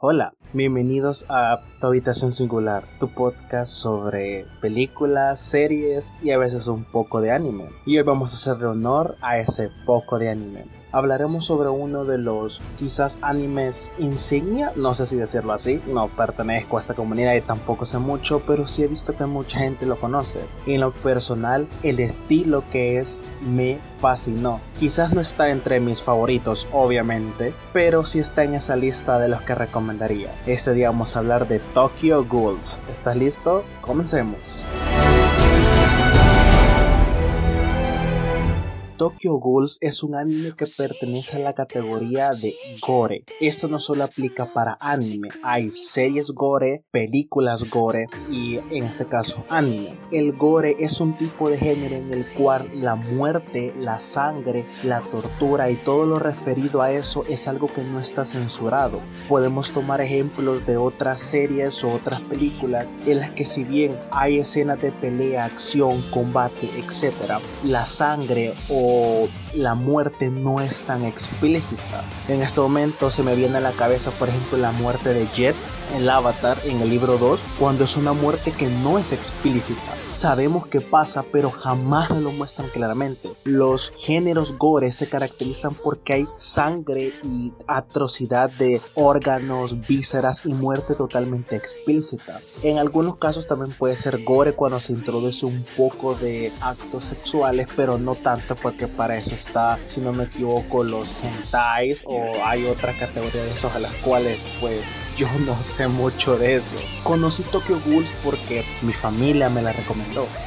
Hola, bienvenidos a Tu Habitación Singular, tu podcast sobre películas, series y a veces un poco de anime. Y hoy vamos a hacerle honor a ese poco de anime hablaremos sobre uno de los quizás animes insignia, no sé si decirlo así, no pertenezco a esta comunidad y tampoco sé mucho, pero sí he visto que mucha gente lo conoce. En lo personal, el estilo que es me fascinó. Quizás no está entre mis favoritos, obviamente, pero sí está en esa lista de los que recomendaría. Este día vamos a hablar de Tokyo Ghouls. ¿Estás listo? Comencemos. Tokyo Ghouls es un anime que pertenece a la categoría de gore. Esto no solo aplica para anime, hay series gore, películas gore y en este caso anime. El gore es un tipo de género en el cual la muerte, la sangre, la tortura y todo lo referido a eso es algo que no está censurado. Podemos tomar ejemplos de otras series o otras películas en las que si bien hay escenas de pelea, acción, combate, etc., la sangre o la muerte no es tan explícita. En este momento se me viene a la cabeza, por ejemplo, la muerte de Jet el Avatar en el libro 2 cuando es una muerte que no es explícita. Sabemos que pasa, pero jamás lo muestran claramente. Los géneros gore se caracterizan porque hay sangre y atrocidad de órganos, vísceras y muerte totalmente explícita. En algunos casos también puede ser gore cuando se introduce un poco de actos sexuales, pero no tanto porque para eso está, si no me equivoco, los hentais o hay otra categoría de esos a las cuales pues yo no sé mucho de eso. Conocí Tokyo Ghouls porque mi familia me la recomendó.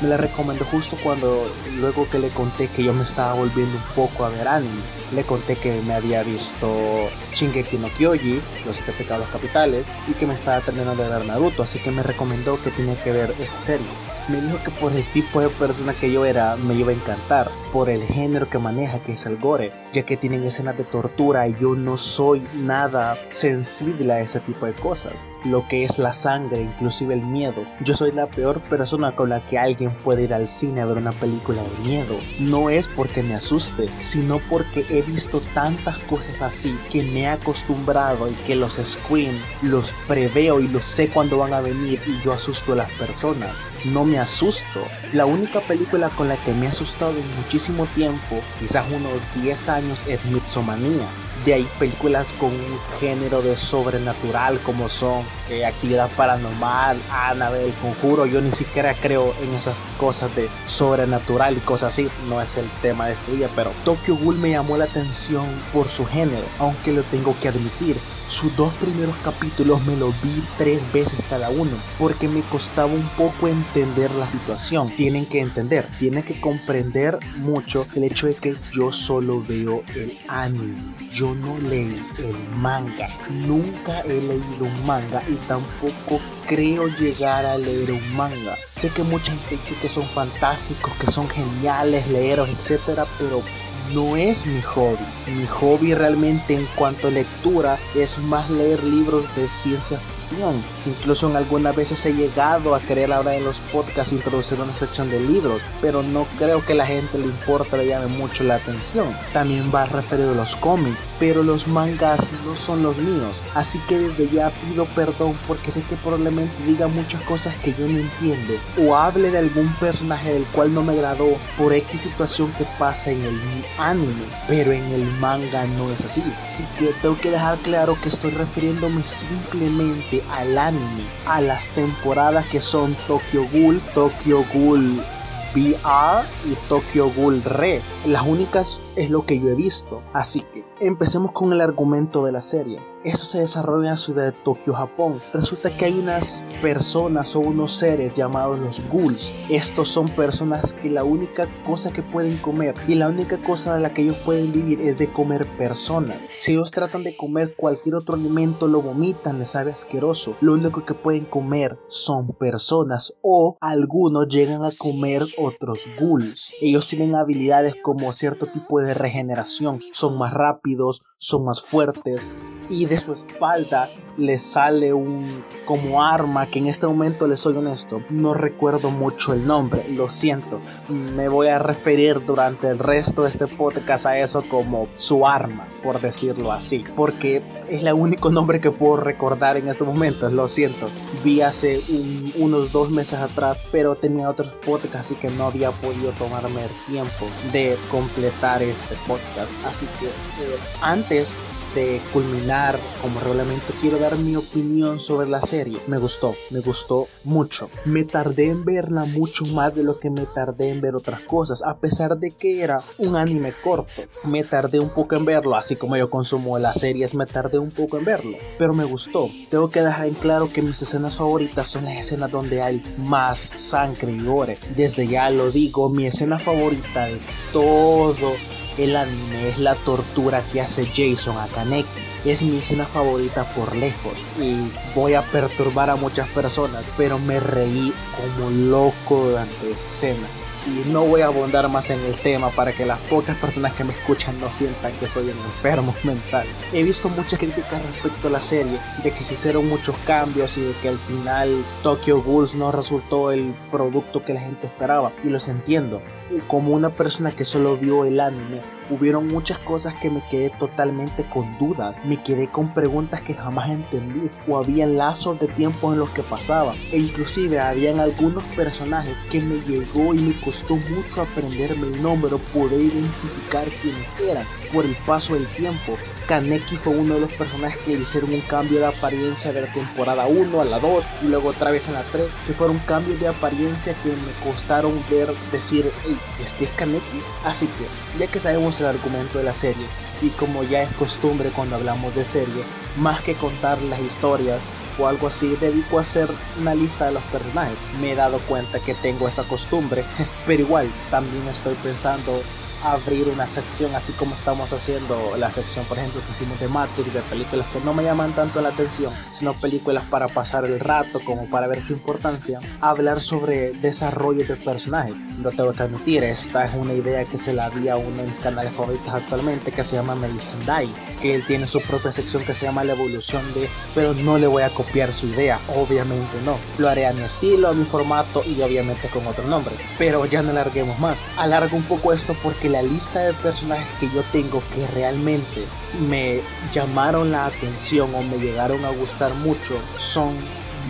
Me la recomendó justo cuando, luego que le conté que yo me estaba volviendo un poco a ver anime. Le conté que me había visto Shingeki no Kyoji, Los Siete Pecados Capitales, y que me estaba terminando de ver Naruto, así que me recomendó que tenía que ver esa serie me dijo que por el tipo de persona que yo era me iba a encantar, por el género que maneja que es el gore, ya que tienen escenas de tortura y yo no soy nada sensible a ese tipo de cosas, lo que es la sangre, inclusive el miedo. Yo soy la peor persona con la que alguien puede ir al cine a ver una película de miedo. No es porque me asuste, sino porque he visto tantas cosas así que me he acostumbrado y que los scream los preveo y los sé cuando van a venir y yo asusto a las personas no me asusto. La única película con la que me he asustado en muchísimo tiempo, quizás unos 10 años, es Mitsomanía. De ahí películas con un género de sobrenatural como son eh, Actividad Paranormal, Annabelle, El Conjuro. Yo ni siquiera creo en esas cosas de sobrenatural y cosas así. No es el tema de este día, pero Tokyo Ghoul me llamó la atención por su género, aunque lo tengo que admitir. Sus dos primeros capítulos me lo vi tres veces cada uno porque me costaba un poco entender la situación. Tienen que entender, tienen que comprender mucho el hecho de que yo solo veo el anime. Yo no leí el manga. Nunca he leído un manga y tampoco creo llegar a leer un manga. Sé que mucha gente que son fantásticos, que son geniales, leeros, etcétera, pero no es mi hobby. Mi hobby realmente en cuanto a lectura es más leer libros de ciencia ficción. Incluso en algunas veces he llegado a querer ahora en los podcasts introducir una sección de libros, pero no creo que la gente le importe, le llame mucho la atención. También va referido a los cómics, pero los mangas no son los míos. Así que desde ya pido perdón porque sé que probablemente diga muchas cosas que yo no entiendo o hable de algún personaje del cual no me agradó por X situación que pasa en el anime, pero en el manga no es así. Así que tengo que dejar claro que estoy refiriéndome simplemente al anime, a las temporadas que son Tokyo Ghoul, Tokyo Ghoul VR y Tokyo Ghoul Red. Las únicas es lo que yo he visto. Así que empecemos con el argumento de la serie. Eso se desarrolla en la ciudad de Tokio, Japón. Resulta que hay unas personas o unos seres llamados los ghouls. Estos son personas que la única cosa que pueden comer y la única cosa de la que ellos pueden vivir es de comer personas. Si ellos tratan de comer cualquier otro alimento, lo vomitan, les sabe asqueroso. Lo único que pueden comer son personas o algunos llegan a comer otros ghouls. Ellos tienen habilidades como cierto tipo de regeneración. Son más rápidos, son más fuertes y de su espalda le sale un como arma que en este momento le soy honesto no recuerdo mucho el nombre lo siento. Me voy a referir durante el resto de este podcast a eso como su arma por decirlo así porque es el único nombre que puedo recordar en este momento lo siento. Vi hace unos dos meses atrás pero tenía otros podcasts así que no había podido tomarme el tiempo de completar este podcast. Así que eh, antes de culminar como reglamento, quiero dar mi opinión sobre la serie. Me gustó, me gustó mucho. Me tardé en verla mucho más de lo que me tardé en ver otras cosas, a pesar de que era un anime corto. Me tardé un poco en verlo, así como yo consumo las series, me tardé un poco en verlo, pero me gustó. Tengo que dejar en claro que mis escenas favoritas son las escenas donde hay más sangre y gore. Desde ya lo digo, mi escena favorita de todo el anime es la tortura que hace Jason a Kaneki. Es mi escena favorita por lejos y voy a perturbar a muchas personas, pero me reí como loco durante esa escena y no voy a abundar más en el tema para que las pocas personas que me escuchan no sientan que soy un enfermo mental. He visto muchas críticas respecto a la serie, de que se hicieron muchos cambios y de que al final Tokyo Ghouls no resultó el producto que la gente esperaba, y los entiendo. Como una persona que solo vio el anime, hubieron muchas cosas que me quedé totalmente con dudas, me quedé con preguntas que jamás entendí, o había lazos de tiempo en los que pasaba, e inclusive habían algunos personajes que me llegó y me costó mucho aprenderme el nombre o poder identificar quiénes eran por el paso del tiempo. Kaneki fue uno de los personajes que hicieron un cambio de apariencia de la temporada 1 a la 2 y luego otra vez a la 3, que fueron cambios de apariencia que me costaron ver, decir, hey, este es Kaneki. Así que, ya que sabemos el argumento de la serie, y como ya es costumbre cuando hablamos de serie, más que contar las historias, o algo así, dedico a hacer una lista de los personajes. Me he dado cuenta que tengo esa costumbre, pero igual también estoy pensando abrir una sección así como estamos haciendo la sección por ejemplo que hicimos de Matrix de películas que no me llaman tanto la atención sino películas para pasar el rato como para ver su importancia hablar sobre desarrollo de personajes. No tengo que admitir esta es una idea que se la di a uno de mis canales favoritos actualmente que se llama Melisandai que él tiene su propia sección que se llama la evolución de pero no le voy a copiar su idea obviamente no. Lo haré a mi estilo a mi formato y obviamente con otro nombre pero ya no alarguemos más. Alargo un poco esto porque la lista de personajes que yo tengo que realmente me llamaron la atención o me llegaron a gustar mucho son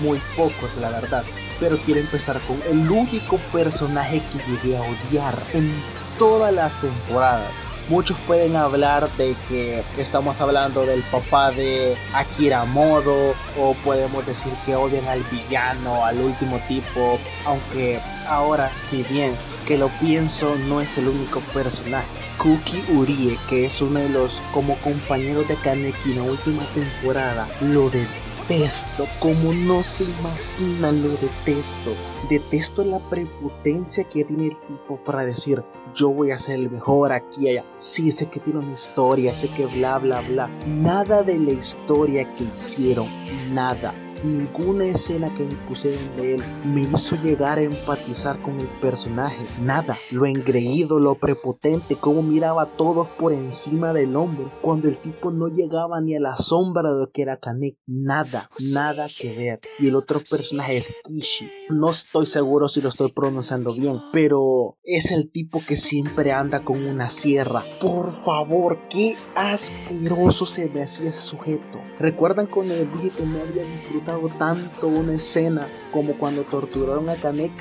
muy pocos, la verdad. Pero quiero empezar con el único personaje que llegué a odiar en todas las temporadas. Muchos pueden hablar de que estamos hablando del papá de Akira Modo o podemos decir que odian al villano, al último tipo, aunque ahora si bien que lo pienso no es el único personaje. Kuki Urie, que es uno de los como compañeros de Kaneki en la última temporada, lo detesto, como no se imaginan, lo detesto. Detesto la prepotencia que tiene el tipo para decir yo voy a ser el mejor aquí allá. Sí, sé que tiene una historia, sé que bla bla bla. Nada de la historia que hicieron, nada ninguna escena que me pusieron de él me hizo llegar a empatizar con el personaje. Nada. Lo engreído, lo prepotente, cómo miraba a todos por encima del hombro, cuando el tipo no llegaba ni a la sombra de lo que era Kanek. Nada, nada que ver. Y el otro personaje es Kishi. No estoy seguro si lo estoy pronunciando bien, pero es el tipo que siempre anda con una sierra. Por favor, qué asqueroso se me hacía ese sujeto. ¿Recuerdan cuando dije que no había disfrutado tanto una escena como cuando torturaron a Kaneki,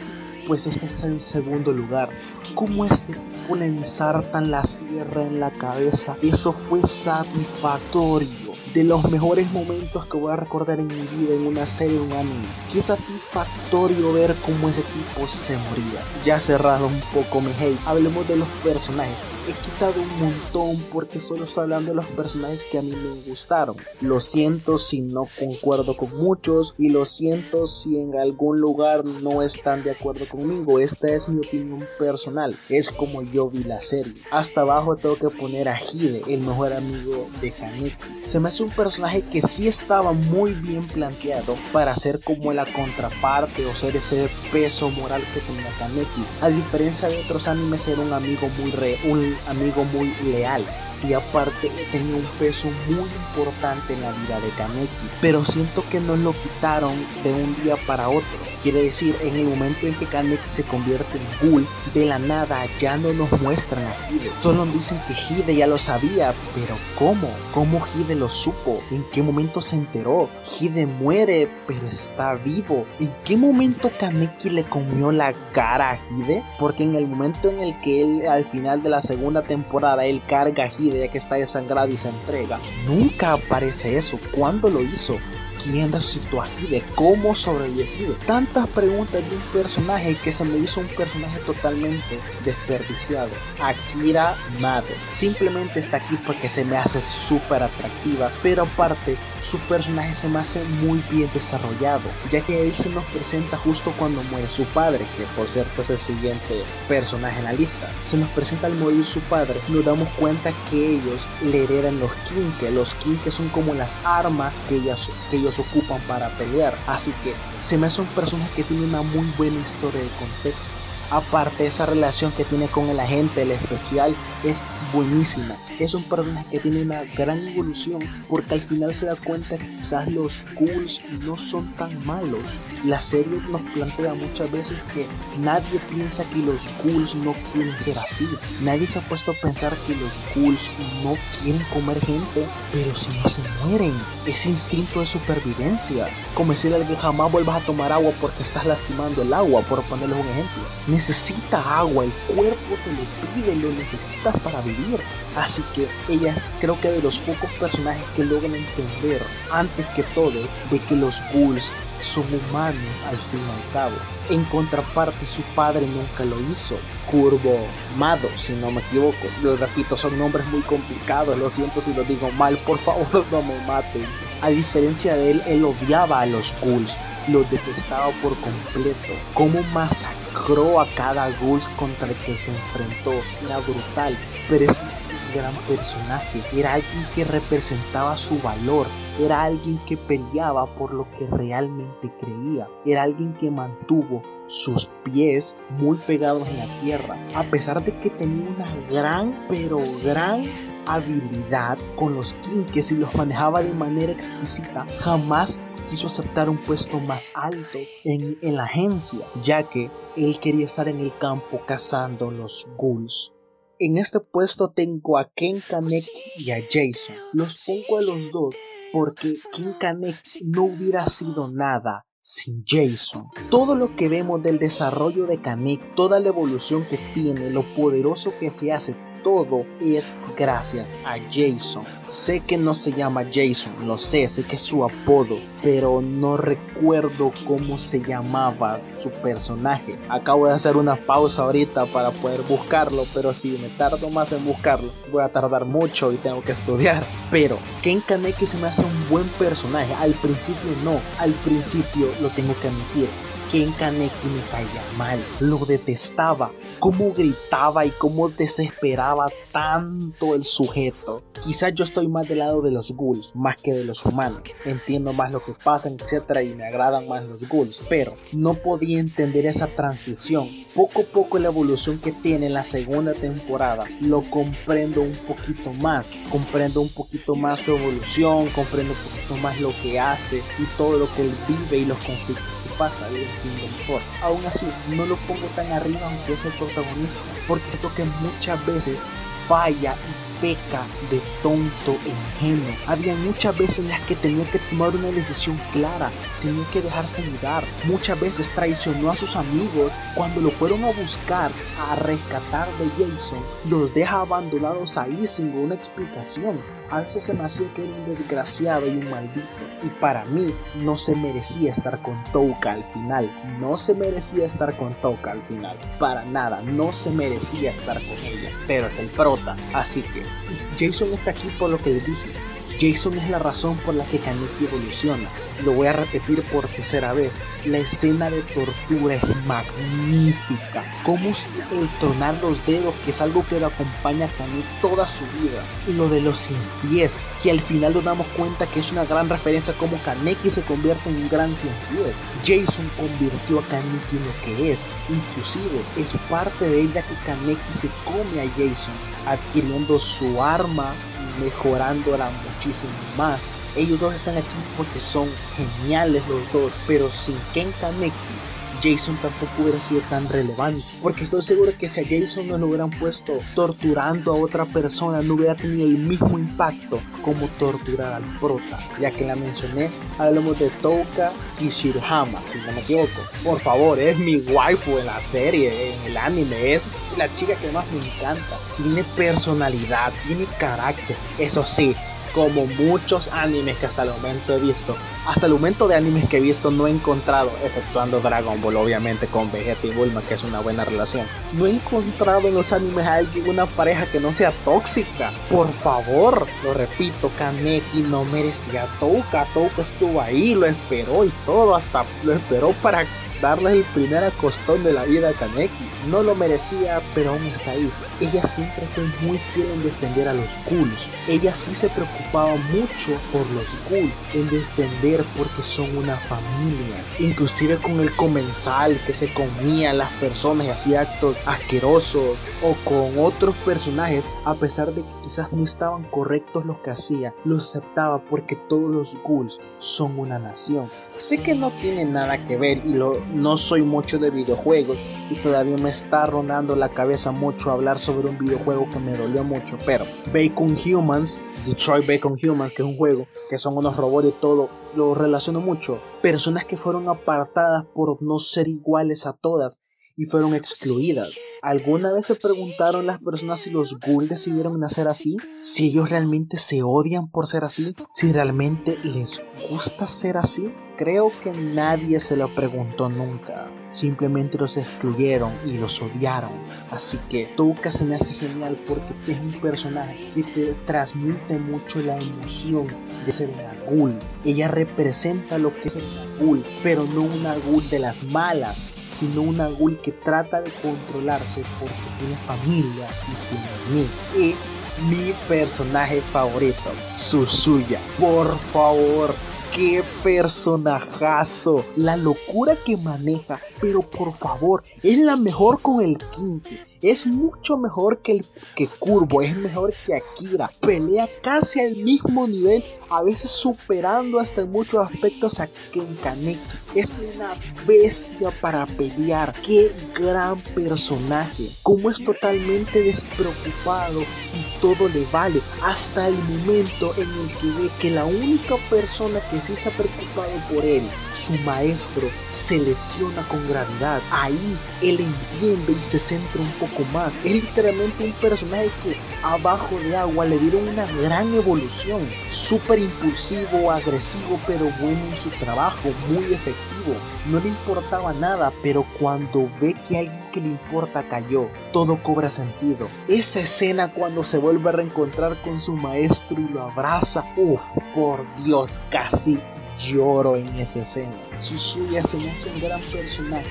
pues este es en segundo lugar. ¿Cómo este tipo le ensartan la sierra en la cabeza? Eso fue satisfactorio de los mejores momentos que voy a recordar en mi vida en una serie o un anime. Qué satisfactorio ver cómo ese tipo se moría. Ya cerrado un poco mi hate, hablemos de los personajes. He quitado un montón porque solo estoy hablando de los personajes que a mí me gustaron. Lo siento si no concuerdo con muchos y lo siento si en algún lugar no están de acuerdo conmigo. Esta es mi opinión personal. Es como yo vi la serie. Hasta abajo tengo que poner a Hide, el mejor amigo de Kaneki. Se me hace un personaje que sí estaba muy bien planteado para ser como la contraparte o ser ese peso moral que tenía Kaneki. A diferencia de otros animes, era un amigo muy re, un amigo muy leal y aparte tenía un peso muy importante en la vida de Kaneki. Pero siento que no lo quitaron de un día para otro. Quiere decir, en el momento en que Kaneki se convierte en Ghoul, de la nada ya no nos muestran a Hide. Solo dicen que Hide ya lo sabía, pero ¿cómo? ¿Cómo Hide lo supo? ¿En qué momento se enteró? Hide muere, pero está vivo. ¿En qué momento Kaneki le comió la cara a Hide? Porque en el momento en el que él al final de la segunda temporada él carga a Hide ya que está desangrado y se entrega, nunca aparece eso. ¿Cuándo lo hizo? quién resucitó a Hide, cómo sobrevivió Tantas preguntas de un personaje que se me hizo un personaje totalmente desperdiciado. Akira Mado. Simplemente está aquí porque se me hace súper atractiva, pero aparte su personaje se me hace muy bien desarrollado, ya que él se nos presenta justo cuando muere su padre, que por cierto es el siguiente personaje en la lista. Se nos presenta al morir su padre, nos damos cuenta que ellos le heredan los Kinke. Los Kinke son como las armas que ellos, que ellos ocupan para pelear. Así que se me hace un personaje que tiene una muy buena historia de contexto. Aparte, esa relación que tiene con el agente, el especial, es buenísima. Es un personaje que tiene una gran evolución porque al final se da cuenta que quizás los ghouls no son tan malos. La serie nos plantea muchas veces que nadie piensa que los ghouls no quieren ser así. Nadie se ha puesto a pensar que los ghouls no quieren comer gente, pero si no se mueren, ese instinto de supervivencia. Como decirle que jamás vuelvas a tomar agua porque estás lastimando el agua, por ponerles un ejemplo. Necesita agua, el cuerpo te lo pide, lo necesitas para vivir. Así que ella es creo que de los pocos personajes que logran entender antes que todo de que los ghouls son humanos al fin y al cabo. En contraparte su padre nunca lo hizo. Curvo Mado, si no me equivoco. Lo repito, son nombres muy complicados, lo siento si lo digo mal, por favor no me maten. A diferencia de él, él odiaba a los ghouls, los detestaba por completo. Como a cada ghouls contra el que se enfrentó, era brutal, pero es un gran personaje. Era alguien que representaba su valor, era alguien que peleaba por lo que realmente creía, era alguien que mantuvo sus pies muy pegados en la tierra, a pesar de que tenía una gran, pero gran habilidad con los kinkes y los manejaba de manera exquisita, jamás quiso aceptar un puesto más alto en, en la agencia, ya que él quería estar en el campo cazando los ghouls. En este puesto tengo a Ken Kaneki y a Jason. Los pongo a los dos porque Ken Kaneki no hubiera sido nada sin Jason. Todo lo que vemos del desarrollo de Kanek, toda la evolución que tiene, lo poderoso que se hace, todo es gracias a Jason. Sé que no se llama Jason, lo sé, sé que es su apodo, pero no recuerdo cómo se llamaba su personaje. Acabo de hacer una pausa ahorita para poder buscarlo, pero si me tardo más en buscarlo, voy a tardar mucho y tengo que estudiar. Pero Ken Kaneki se me hace un buen personaje. Al principio no, al principio lo tengo que admitir Ken Kaneki me caía mal, lo detestaba, cómo gritaba y cómo desesperaba tanto el sujeto. Quizás yo estoy más del lado de los ghouls, más que de los humanos. Entiendo más lo que pasa, etcétera, y me agradan más los ghouls, pero no podía entender esa transición. Poco a poco la evolución que tiene en la segunda temporada lo comprendo un poquito más, comprendo un poquito más su evolución, comprendo un poquito más lo que hace y todo lo que él vive y los conflictos pasa de mejor. Aún así, no lo pongo tan arriba aunque es el protagonista, porque siento que muchas veces falla y peca de tonto e ingenuo. Había muchas veces en las que tenía que tomar una decisión clara, tenía que dejarse ayudar. Muchas veces traicionó a sus amigos cuando lo fueron a buscar a rescatar de Jason. Los deja abandonados ahí sin una explicación. A veces se me hacía que era un desgraciado y un maldito. Y para mí no se merecía estar con Touka al final. No se merecía estar con Touka al final. Para nada, no se merecía estar con ella. Pero es el prota. Así que Jason está aquí por lo que le dije. Jason es la razón por la que Kaneki evoluciona. Lo voy a repetir por tercera vez. La escena de tortura es magnífica. Como el tronar los dedos, que es algo que lo acompaña a Kaneki toda su vida. Y lo de los 100 pies, que al final nos damos cuenta que es una gran referencia a cómo Kaneki se convierte en un gran 100 pies. Jason convirtió a Kaneki en lo que es. Inclusive es parte de ella que Kaneki se come a Jason, adquiriendo su arma mejorándola muchísimo más. Ellos dos están aquí porque son geniales los dos, pero sin Ken Kaneki Jason tampoco hubiera sido tan relevante. Porque estoy seguro que si a Jason no lo hubieran puesto torturando a otra persona, no hubiera tenido el mismo impacto como torturar al prota. Ya que la mencioné, hablamos de Touka Kishirihama, si no me equivoco. Por favor, es mi waifu en la serie, en el anime. Es la chica que más me encanta. Tiene personalidad, tiene carácter. Eso sí, como muchos animes que hasta el momento he visto. Hasta el momento de animes que he visto no he encontrado, exceptuando Dragon Ball obviamente con Vegeta y Bulma, que es una buena relación. No he encontrado en los animes a alguien una pareja que no sea tóxica. Por favor, lo repito, Kaneki no merecía Touka. Touka estuvo ahí, lo esperó y todo, hasta lo esperó para darle el primer acostón de la vida a Kaneki. No lo merecía, pero aún está ahí. Ella siempre fue muy fiel en defender a los ghouls. Ella sí se preocupaba mucho por los ghouls, en defender porque son una familia. Inclusive con el comensal que se comía a las personas y hacía actos asquerosos. O con otros personajes, a pesar de que quizás no estaban correctos los que hacía, los aceptaba porque todos los ghouls son una nación. Sé que no tiene nada que ver y lo no soy mucho de videojuegos y todavía me está rondando la cabeza mucho hablar sobre un videojuego que me dolió mucho, pero Bacon Humans, Detroit Bacon Humans, que es un juego que son unos robots y todo, lo relaciono mucho. Personas que fueron apartadas por no ser iguales a todas y fueron excluidas. ¿Alguna vez se preguntaron las personas si los ghouls decidieron nacer así? Si ellos realmente se odian por ser así? ¿Si realmente les gusta ser así? Creo que nadie se lo preguntó nunca. Simplemente los excluyeron y los odiaron. Así que Touka se me hace genial porque es un personaje que te transmite mucho la emoción de ser una ghoul. Ella representa lo que es una ghoul, pero no una ghoul de las malas, sino una ghoul que trata de controlarse porque tiene familia y tiene mí. Y mi personaje favorito, Susuya. Por favor, qué personajazo. La locura que maneja, pero por favor, es la mejor con el quinte es mucho mejor que, el, que Curvo, es mejor que Akira. Pelea casi al mismo nivel, a veces superando hasta en muchos aspectos a Ken Kaneki. Es una bestia para pelear. Qué gran personaje. Como es totalmente despreocupado y todo le vale. Hasta el momento en el que ve que la única persona que sí se ha preocupado por él, su maestro, se lesiona con gravedad. Ahí él entiende y se centra un poco más. Es literalmente un personaje que abajo de agua le dieron una gran evolución. Súper impulsivo, agresivo, pero bueno en su trabajo, muy efectivo. No le importaba nada, pero cuando ve que alguien que le importa cayó, todo cobra sentido. Esa escena cuando se vuelve a reencontrar con su maestro y lo abraza, uff, por Dios, casi lloro en esa escena. Susuya se me hace un gran personaje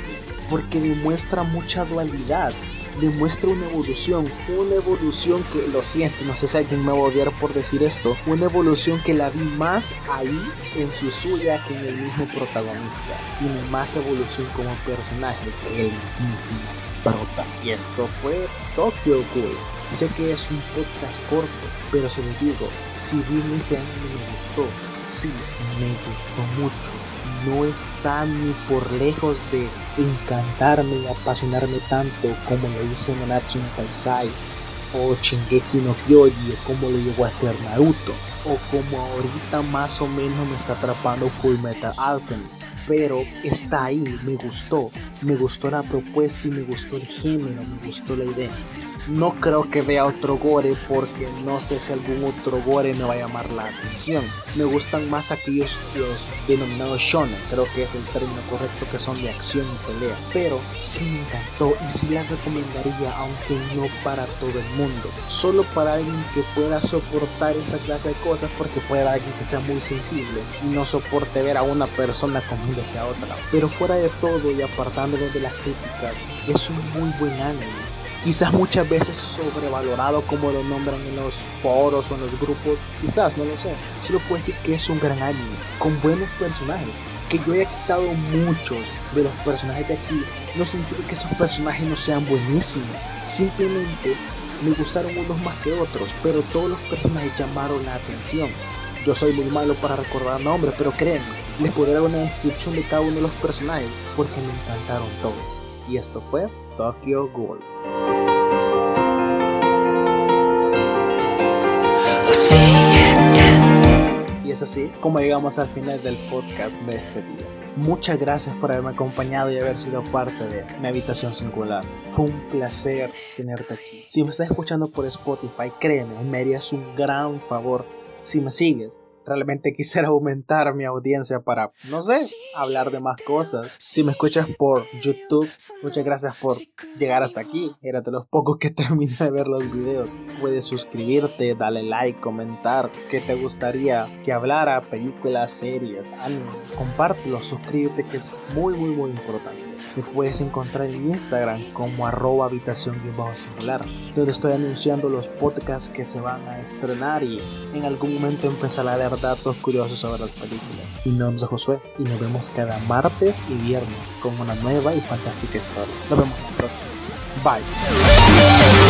porque demuestra mucha dualidad demuestra una evolución, una evolución que, lo siento, no sé si alguien me va a odiar por decir esto, una evolución que la vi más ahí en su suya que en el mismo protagonista. Tiene más evolución como personaje que el mismo prota. Y esto fue Tokyo Ghoul. Sé que es un podcast corto, pero se lo digo, si bien este año me gustó, sí, me gustó mucho no está ni por lejos de encantarme y apasionarme tanto como lo hizo Nanatsu no Taisai o Shingeki no Kyoji o como lo llegó a hacer Naruto o como ahorita más o menos me está atrapando Full Metal Alchemist. Pero está ahí, me gustó. Me gustó la propuesta y me gustó el género, me gustó la idea no creo que vea otro gore porque no sé si algún otro gore me va a llamar la atención. Me gustan más aquellos los denominados shonen, creo que es el término correcto que son de acción y pelea. Pero sí me encantó y sí la recomendaría, aunque no para todo el mundo. Solo para alguien que pueda soportar esta clase de cosas porque puede haber alguien que sea muy sensible y no soporte ver a una persona comiéndose a otra. Pero fuera de todo y apartándonos de las críticas, es un muy buen anime quizás muchas veces sobrevalorado como lo nombran en los foros o en los grupos, quizás, no lo sé. Solo puedo decir que es un gran anime, con buenos personajes, que yo haya quitado muchos de los personajes de aquí, no significa que esos personajes no sean buenísimos, simplemente me gustaron unos más que otros, pero todos los personajes llamaron la atención. Yo soy muy malo para recordar nombres, pero créanme, les podré dar una descripción de cada uno de los personajes porque me encantaron todos. Y esto fue Tokyo Ghoul. Y es así como llegamos al final del podcast de este día. Muchas gracias por haberme acompañado y haber sido parte de mi habitación singular. Fue un placer tenerte aquí. Si me estás escuchando por Spotify, créeme, me harías un gran favor si me sigues realmente quisiera aumentar mi audiencia para, no sé, hablar de más cosas. Si me escuchas por YouTube, muchas gracias por llegar hasta aquí. Era los pocos que terminé de ver los videos. Puedes suscribirte, darle like, comentar qué te gustaría que hablara, películas, series, anime. Compártelo, suscríbete que es muy, muy, muy importante. Me puedes encontrar en Instagram como arroba habitación singular, donde estoy anunciando los podcasts que se van a estrenar y en algún momento empezaré a dar datos curiosos sobre las películas. Mi nombre es Josué y nos vemos cada martes y viernes con una nueva y fantástica historia. Nos vemos la próxima. Bye.